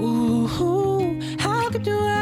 Ooh, how could you?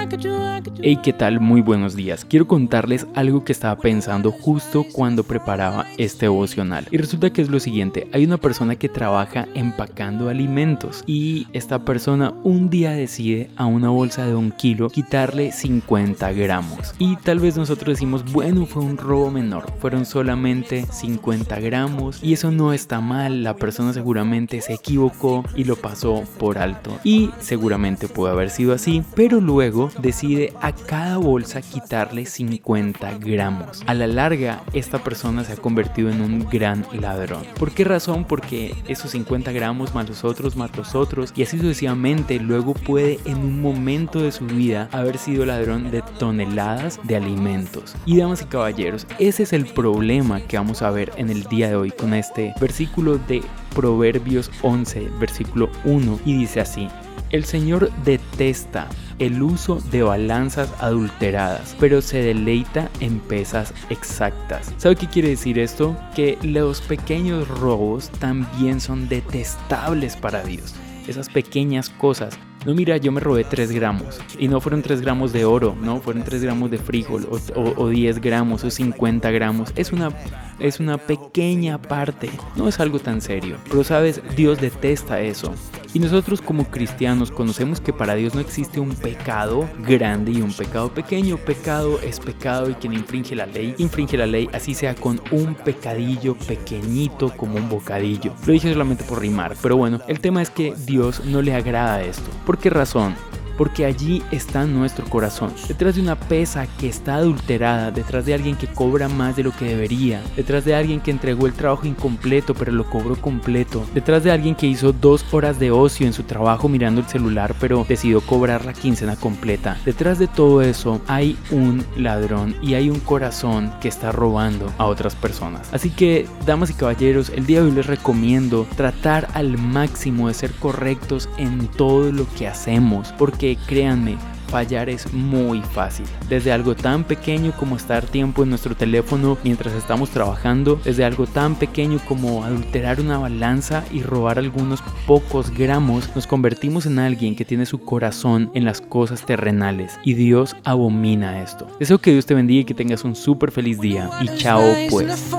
Hey, ¿qué tal? Muy buenos días. Quiero contarles algo que estaba pensando justo cuando preparaba este devocional. Y resulta que es lo siguiente, hay una persona que trabaja empacando alimentos y esta persona un día decide a una bolsa de un kilo quitarle 50 gramos. Y tal vez nosotros decimos, bueno, fue un robo menor, fueron solamente 50 gramos y eso no está mal, la persona seguramente se equivocó y lo pasó por alto. Y seguramente puede haber sido así, pero luego decide a cada bolsa quitarle 50 gramos. A la larga, esta persona se ha convertido en un gran ladrón. ¿Por qué razón? Porque esos 50 gramos más los otros, más los otros, y así sucesivamente, luego puede en un momento de su vida haber sido ladrón de toneladas de alimentos. Y damas y caballeros, ese es el problema que vamos a ver en el día de hoy con este versículo de Proverbios 11, versículo 1, y dice así, el Señor detesta el uso de balanzas adulteradas, pero se deleita en pesas exactas. ¿Sabe qué quiere decir esto? Que los pequeños robos también son detestables para Dios. Esas pequeñas cosas no, mira, yo me robé 3 gramos. Y no fueron 3 gramos de oro, no, fueron 3 gramos de frijol, o, 10 gramos, o 50 gramos. Es una, es una pequeña parte, no es algo tan serio. Pero sabes, Dios detesta eso. Y nosotros como cristianos conocemos que para Dios no existe un pecado grande y un pecado pequeño. Pecado es pecado y quien infringe la ley, infringe la ley, así sea con un pecadillo pequeñito como un bocadillo. Lo dije solamente por rimar, pero bueno, el tema es que Dios no le agrada esto. ¿Por qué razón? Porque allí está nuestro corazón. Detrás de una pesa que está adulterada, detrás de alguien que cobra más de lo que debería, detrás de alguien que entregó el trabajo incompleto pero lo cobró completo, detrás de alguien que hizo dos horas de ocio en su trabajo mirando el celular pero decidió cobrar la quincena completa. Detrás de todo eso hay un ladrón y hay un corazón que está robando a otras personas. Así que, damas y caballeros, el día de hoy les recomiendo tratar al máximo de ser correctos en todo lo que hacemos, porque créanme, fallar es muy fácil. Desde algo tan pequeño como estar tiempo en nuestro teléfono mientras estamos trabajando, desde algo tan pequeño como adulterar una balanza y robar algunos pocos gramos, nos convertimos en alguien que tiene su corazón en las cosas terrenales y Dios abomina esto. Deseo que Dios te bendiga y que tengas un súper feliz día y chao pues.